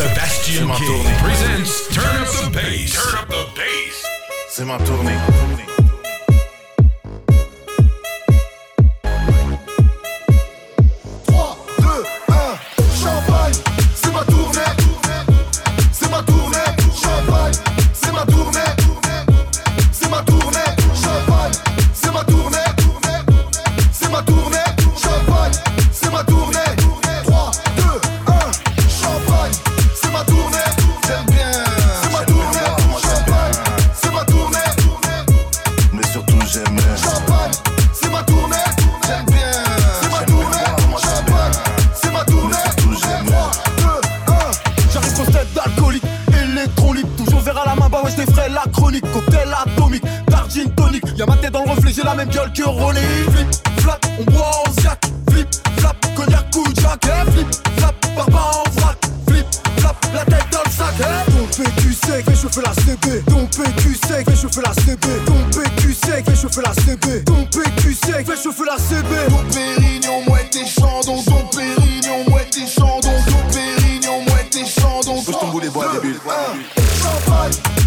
Sebastian King presents Turn Up the Bass. Turn Up the Bass. C'est ma tournée. chauffer la CB. Ton sec, fais chauffer la CB. Ton tu sec, fais chauffer la CB. Ton pérignon, moi tes chandons. Ton pérignon, moi tes chandons. Ton pérignon, moi tes chandons. Faut tomber les bois, débile. Champagne.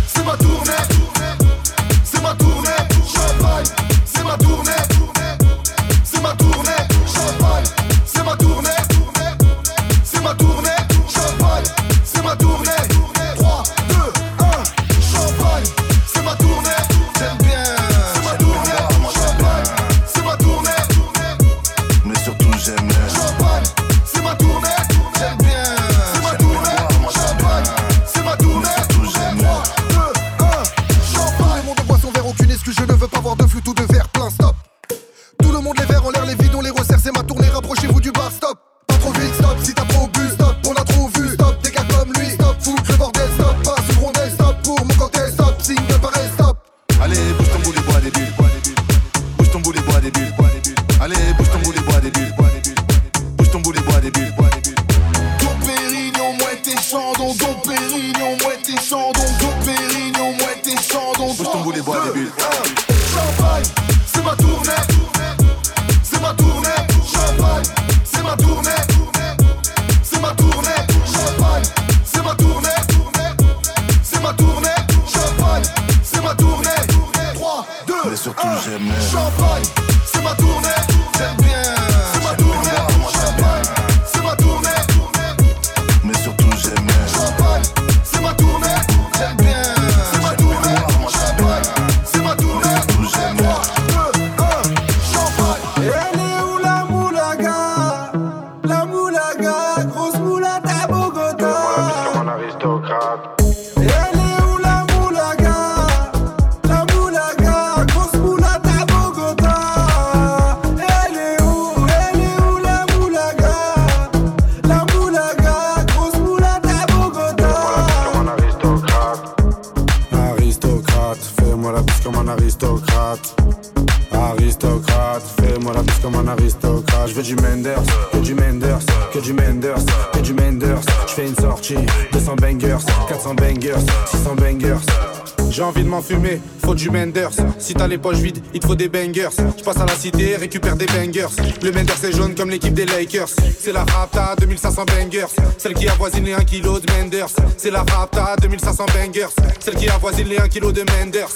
les poches vides, il te faut des bangers. Je passe à la cité, récupère des bangers. Le Mender c'est jaune comme l'équipe des Lakers. C'est la Rapta 2500 bangers, celle qui avoisine les 1 kg de Menders. C'est la Rapta 2500 bangers, celle qui avoisine les 1 kg de Menders.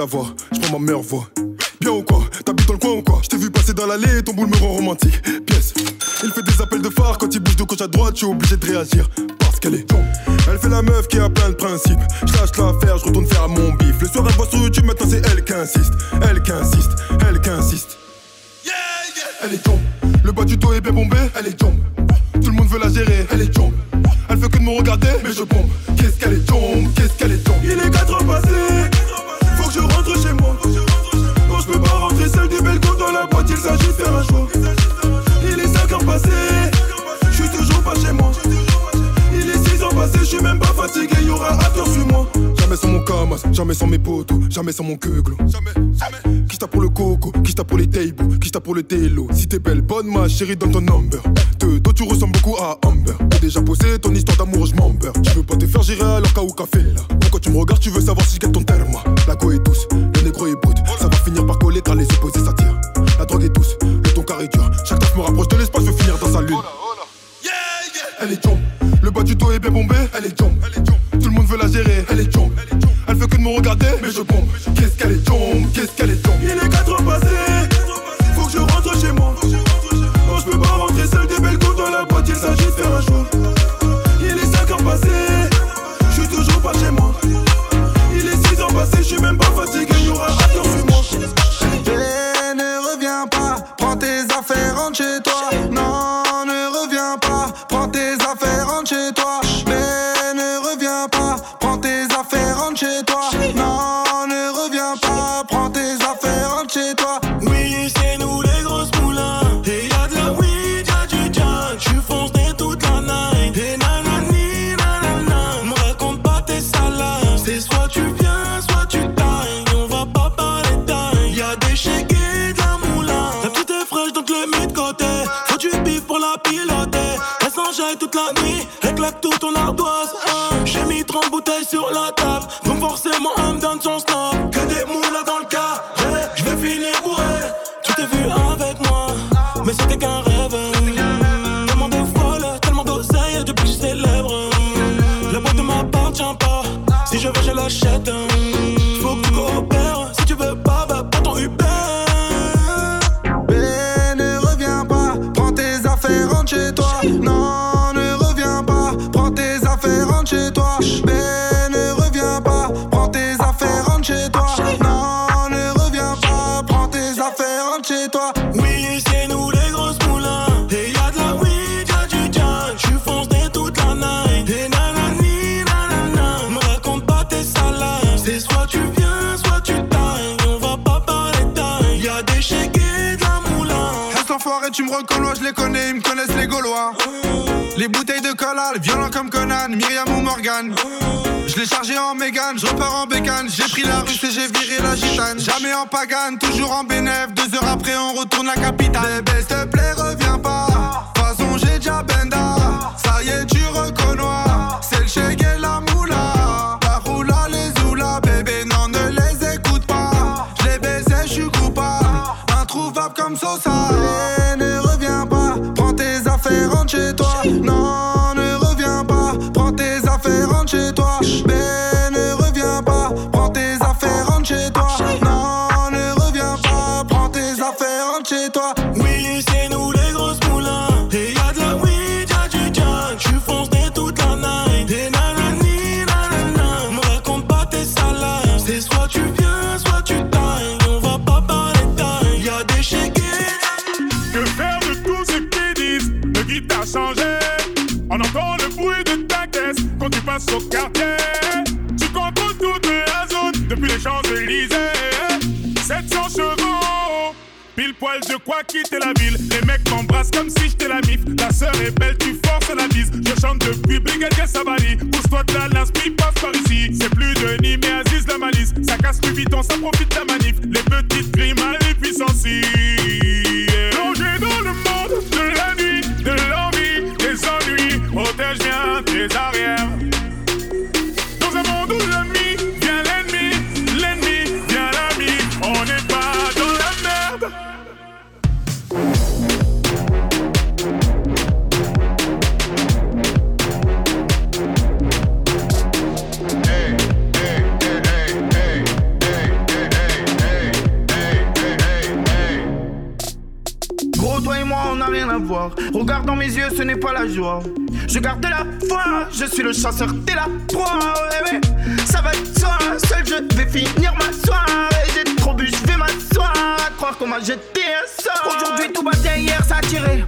je prends ma meilleure voix. Bien ou quoi T'habites dans le coin ou quoi? Je t'ai vu passer dans l'allée, ton boule me rend romantique. Pièce. Il fait des appels de phare quand il bouge de gauche à droite, je suis obligé de réagir. Parce qu'elle est con. Elle fait la meuf qui a plein de principes. Je lâche l'affaire, je retourne faire mon bif. Le soir, elle voit sur YouTube, maintenant c'est elle qui insiste. Elle qui insiste, elle qui insiste. Yeah, yeah. Elle est tombe. Le bas du dos est bien bombé, elle est tombe. Tout le monde veut la gérer, elle est tombe. Elle veut que de me regarder, mais je bombe. Qu'est-ce qu'elle est tombe, qu'est-ce qu'elle est tombe. Il est quatre passé. S'agit de faire un choix. Il est 5 heures passées, je suis toujours pas chez moi. Il est 6 heures passées, je suis même pas fatigué, y'aura à tour sur moi. Jamais sans mon camas, jamais sans mes potos, jamais sans mon queuglo. Jamais, jamais. Qui pour le coco, qui pour les tables, qui pour le télo. Si t'es belle, bonne ma chérie, dans ton number. De toi tu ressembles beaucoup à Amber. T'as déjà posé ton histoire d'amour, je m'ember. Tu veux pas te faire gérer alors qu'à ou café là. Pourquoi tu me regardes, tu veux savoir si je ton terme. La go est douce, le négro est brut. Ça va finir par coller car les opposés me rapproche de l'espace, je veux finir dans sa lune. Elle est jump, le bas du dos est bien bombé. Elle est jump, tout le monde veut la gérer. Elle est jump, elle veut que de me regarder, mais je bombe. Qu'est-ce qu'elle est jump, qu'est-ce qu'elle est jump. Il est 4 heures passées, faut que je rentre chez moi. Non, je peux pas rentrer seul des belles dans la boîte, il s'agit de faire un choix. Hein. J'ai mis 30 bouteilles sur la table. Donc forcément, elle me donne son snob. Que des moulins dans le cas. Je vais finir bourré. Tu t'es vu avec moi, mais c'était qu'un rêve. Tellement de folle, tellement d'oseille depuis que je célèbre. La boîte ne m'appartient pas. Si je veux, je l'achète. Ils me connaissent les Gaulois. Les bouteilles de cola, violents comme Conan, Myriam ou Morgan. Je l'ai chargé en mégane, je repars en bécane. J'ai pris la russe et j'ai viré la gitane. Jamais en pagane, toujours en bénéf. Deux heures après, on retourne la capitale. Bébé, s'il te plaît, reviens pas. De toute façon, j'ai déjà benda. Ça y est, tu reconnais. C'est le et la Le. On entend le bruit de ta caisse quand tu passes au quartier. Tu contrôles toute la zone depuis les Champs-Élysées. 700 chevaux. Pile poil de quoi quitter la ville. Les mecs m'embrassent comme si j'étais la mif. Ta sœur est belle, tu forces la bise. Je chante depuis Brigadier Savali. Pousse-toi de la l'inspi passe par ici. C'est plus Denis mais Aziz la malice. Ça casse plus vite, on s'en profite de la manif. Les petites grimaces, les puissances. Bien tes arrières. et moi on n'a rien à voir. Regarde dans mes yeux, ce n'est pas la joie. Je garde la foi, je suis le chasseur, t'es la proie. Eh ben. Ça va de soi, seul je vais finir ma soirée. J'ai trop bu, je vais m'asseoir. Croire qu'on m'a jeté un sort. Aujourd'hui tout battait, hier ça a tiré.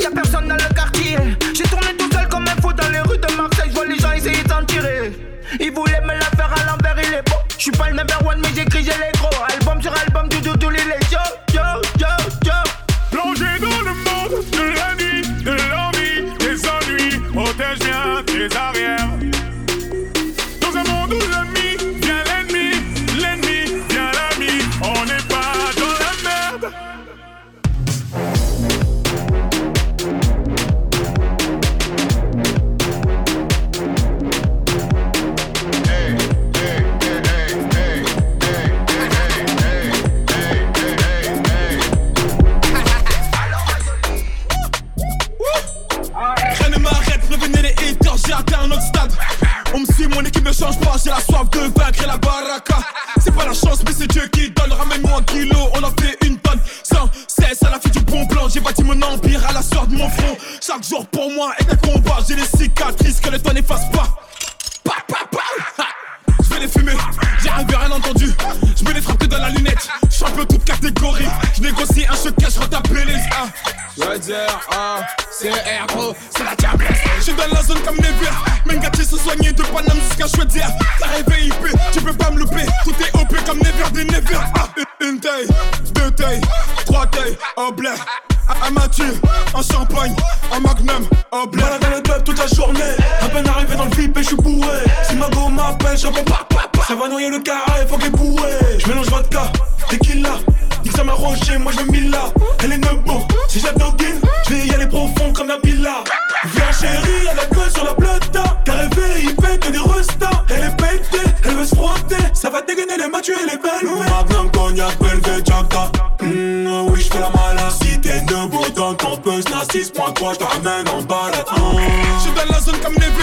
Y'a personne dans le quartier. J'ai tourné tout seul comme un fou dans les rues de Marseille. Je vois les gens essayer d'en tirer. Ils voulaient me la faire à l'envers, il est beau. Je suis pas le number one, mais j'écris, j'ai les gros. Album sur album, du tout, tous les jours. Bye. Ça va noyer le carré, faut qu'elle bourré. Je mélange vodka, tequila. Dis ça m'a moi je mille là. Elle est nebo, si j'adoguine, je vais y aller profond comme la pila. Viens chérie, elle a gueule sur la plata. T'as rêvé, il pète des restas. Elle est pétée, elle veut se frotter. Ça va dégainer les matchs et les belles. Magnum, cognac, belge, jacta. Mmh, oui, j'fais la malade. Si t'es debout dans ton poste, à 6.3, j'te ramène en balade. Mmh. Je dans la zone comme les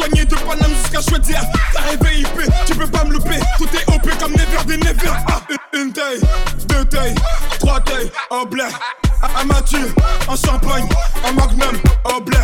soigné de Paname jusqu'à Chaudière. T'as rêvé IP, tu peux pas me louper. Tout est OP comme never des never. Ah, une, taille, deux tailles, trois tailles, en blé. Un mature, en champagne, en magnum, en blé.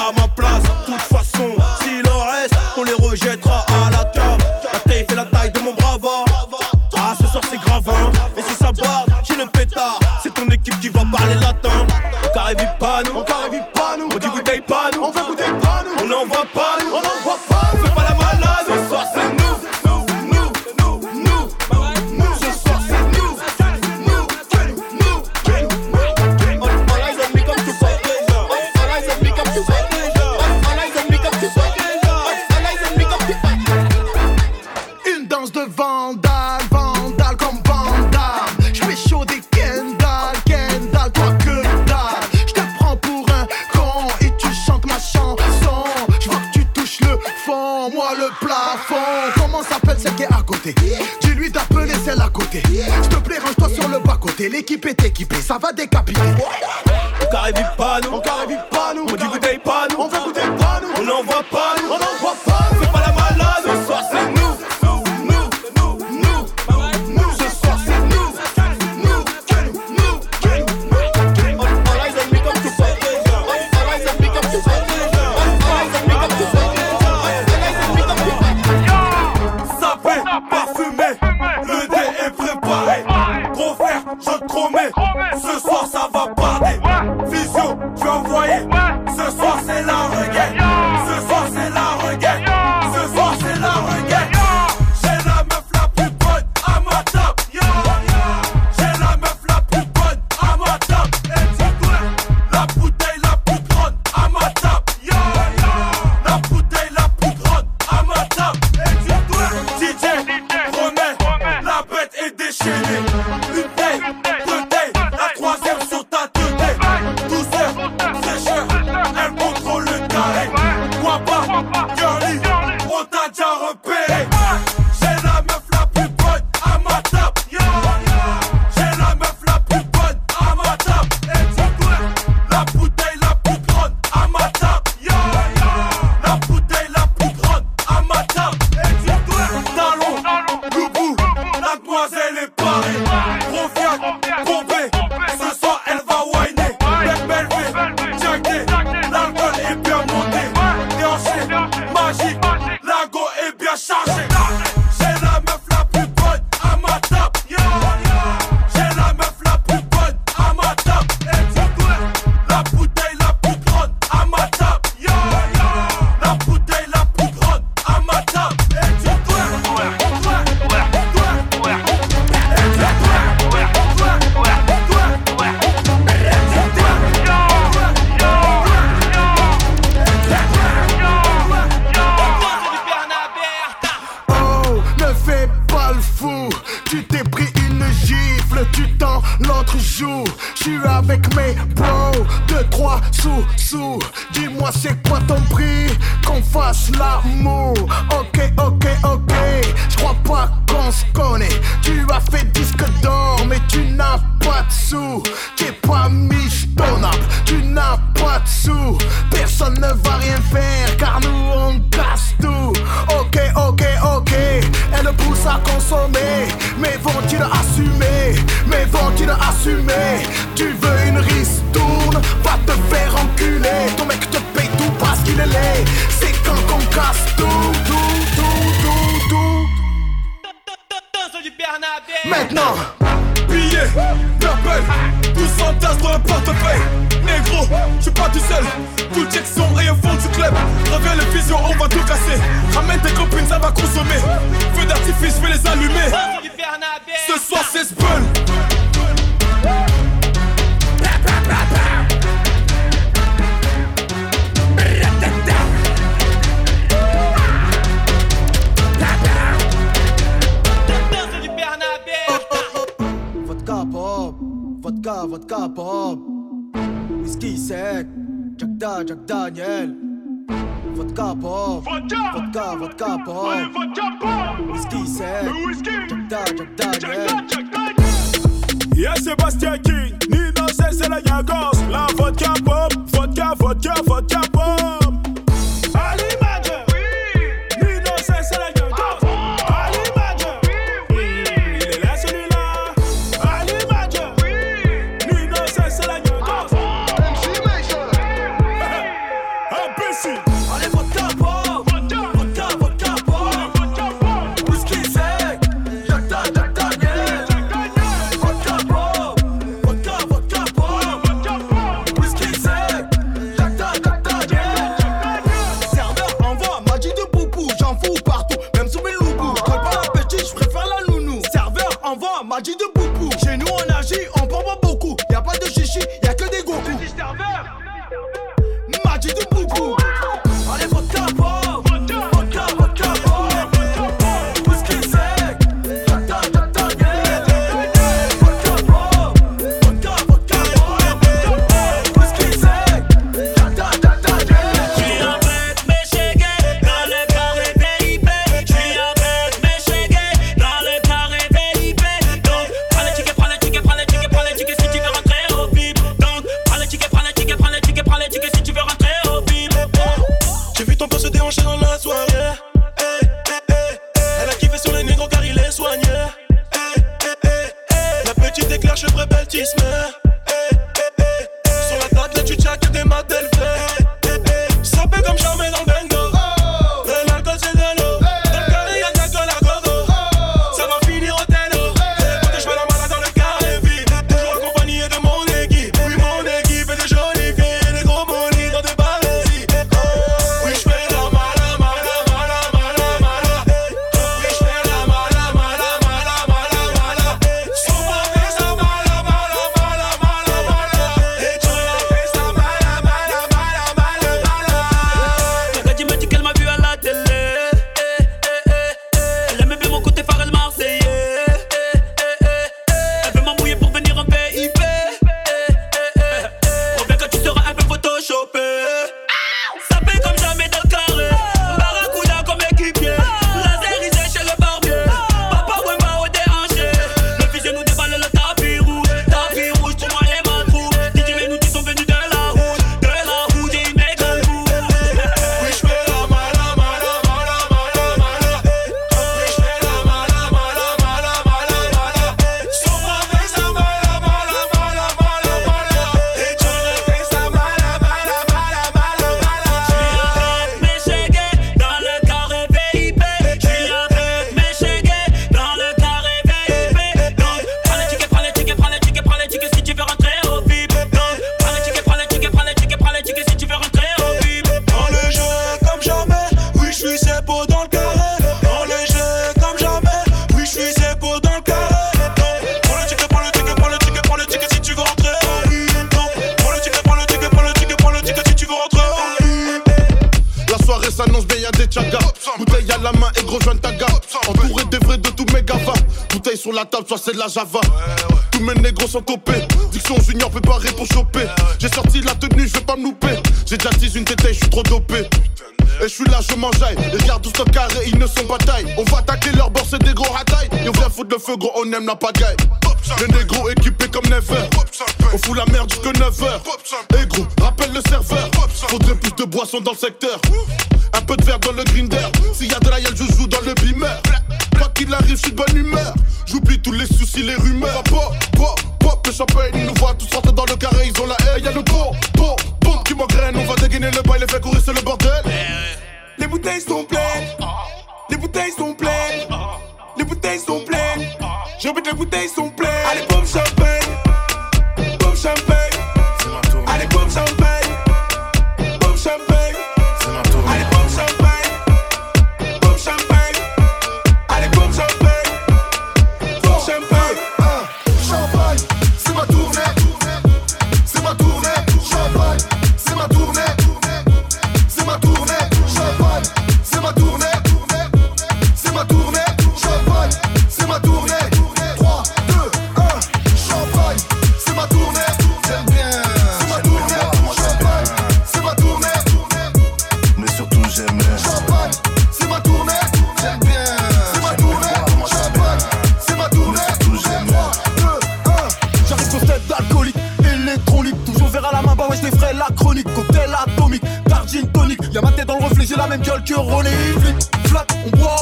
à ma place. De toute façon, s'il en reste, on les rejettera à la table. La taille fait la taille de mon brava. Ah, ce soir c'est grave, hein. Et si ça barre, j'ai le pétard. C'est ton équipe qui va parler latin. Carré Vipano, ça va décapiter. On carrévit pas nous, on carrévit pas nous, on dit goûter pas nous, on veut goûter pas nous, on n'en voit pas nous, on n'en voit pas nous, c'est pas la malade, ce soir c'est nous. Maintenant, billets, d'appel, tous en tasse dans le portefeuille Négro, je suis pas tout seul, tout Jackson et au fond du club. Reviens les visions, on va tout casser. Ramène tes copines, ça va consommer. Feu d'artifice, je vais les allumer. Ce soir c'est Spun. Vodka, vodka pop. Whisky sec Da, Jack Daniel. Vodka pop. Vodka, vodka, vodka pop. Allez, vodka pop! Whisky sec Whisky! Da, Jack Daniel. Yeah, Sebastian King, Nino, c'est la Yagos La vodka pop, vodka, vodka, vodka pop. la soit c'est de la Java. Tous mes négros sont copés. Diction junior préparé pour choper. J'ai sorti la tenue, je vais pas me louper. J'ai déjà tease une tétée, je suis trop dopé. Et je suis là, je m'enjaille. Les gardes tous stock carré, ils ne sont pas taille. On va attaquer leur bord, c'est des gros ratailles. Et on vient foutre le feu, gros, on aime la pagaille. Les négros équipés comme Never. On fout la merde jusque 9h. Et gros, rappelle le serveur. Faudrait plus de boissons dans le secteur. Un peu de verre dans le grinder. S'il y a de la yel, je joue dans le beamer. Quoi qu'il arrive, je suis de bonne humeur les rumeurs. Pop, pop, pop le champagne. Ils nous voient tous sortir dans le carré, ils ont la haie. Y'a le bon, bon, bombe qui m'engraine. On va dégainer le bail, les fait courir, c'est le bordel. Les bouteilles sont pleines. Les bouteilles sont pleines. Les bouteilles sont pleines. J'ai envie que les bouteilles sont pleines. la même gueule que René Flic, flat, on boit.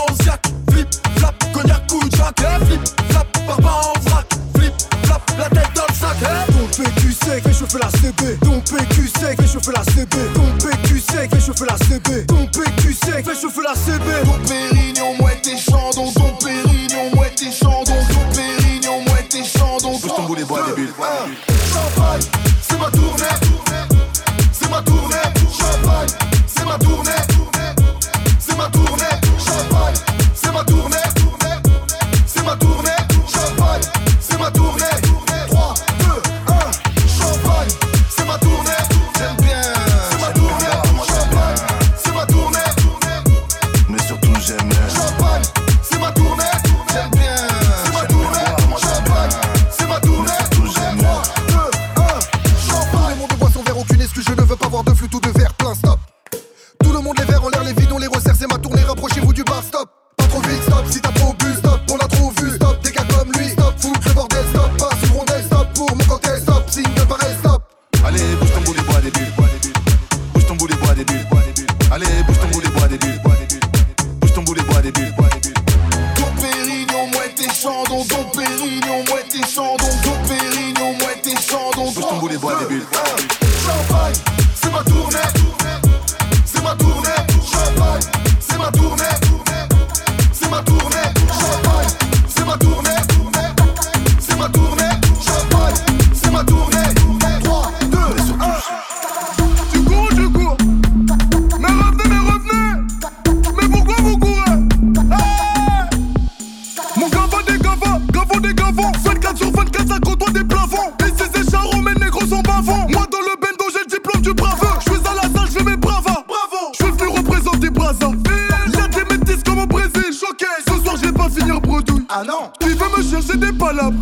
salope.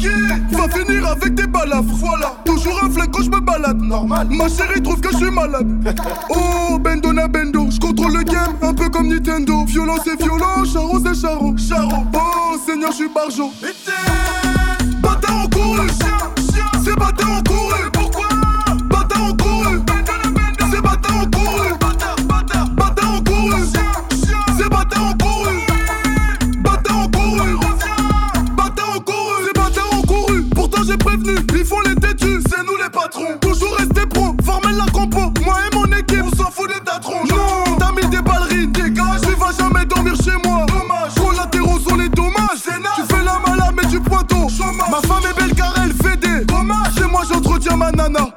Va finir avec des balafres. Voilà, toujours un flingue quand je me balade. Normal. Ma chérie trouve que je suis malade. Oh, Bendona Bendo. Je contrôle le game, un peu comme Nintendo. Violence et violent, charo c'est charo. Charo. Oh, Seigneur, je suis barjo.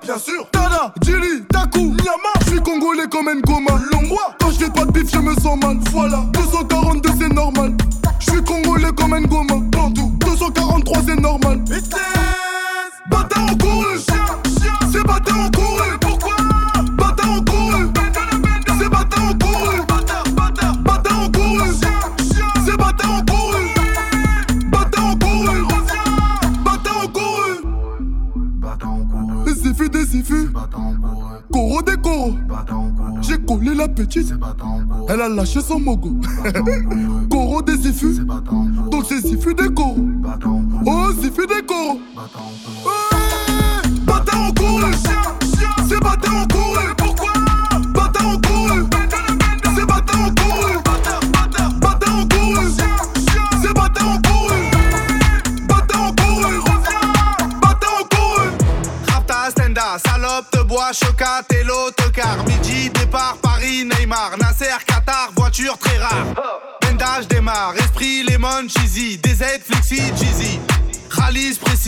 bien sûr. la chasse au mogo.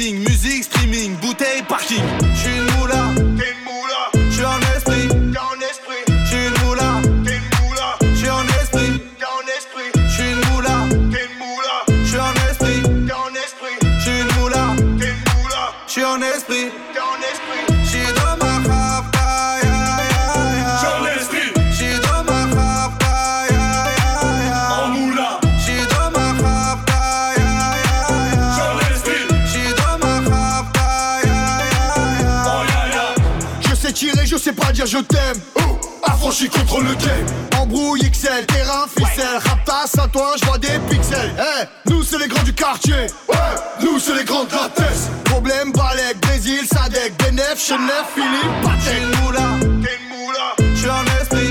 musique, streaming, bouteille, parking. je sais pas dire je t'aime. Oh, affranchi contre le game. Embrouille XL, terrain, ficelle. Raptas à toi, je vois des pixels. Hey, nous c'est les grands du quartier. Ouais, nous c'est les grands de la thèse. Problème, Balek, Brésil, Sadek, Benef, Chenef, Philippe, Patek. T'es moula, t'es un esprit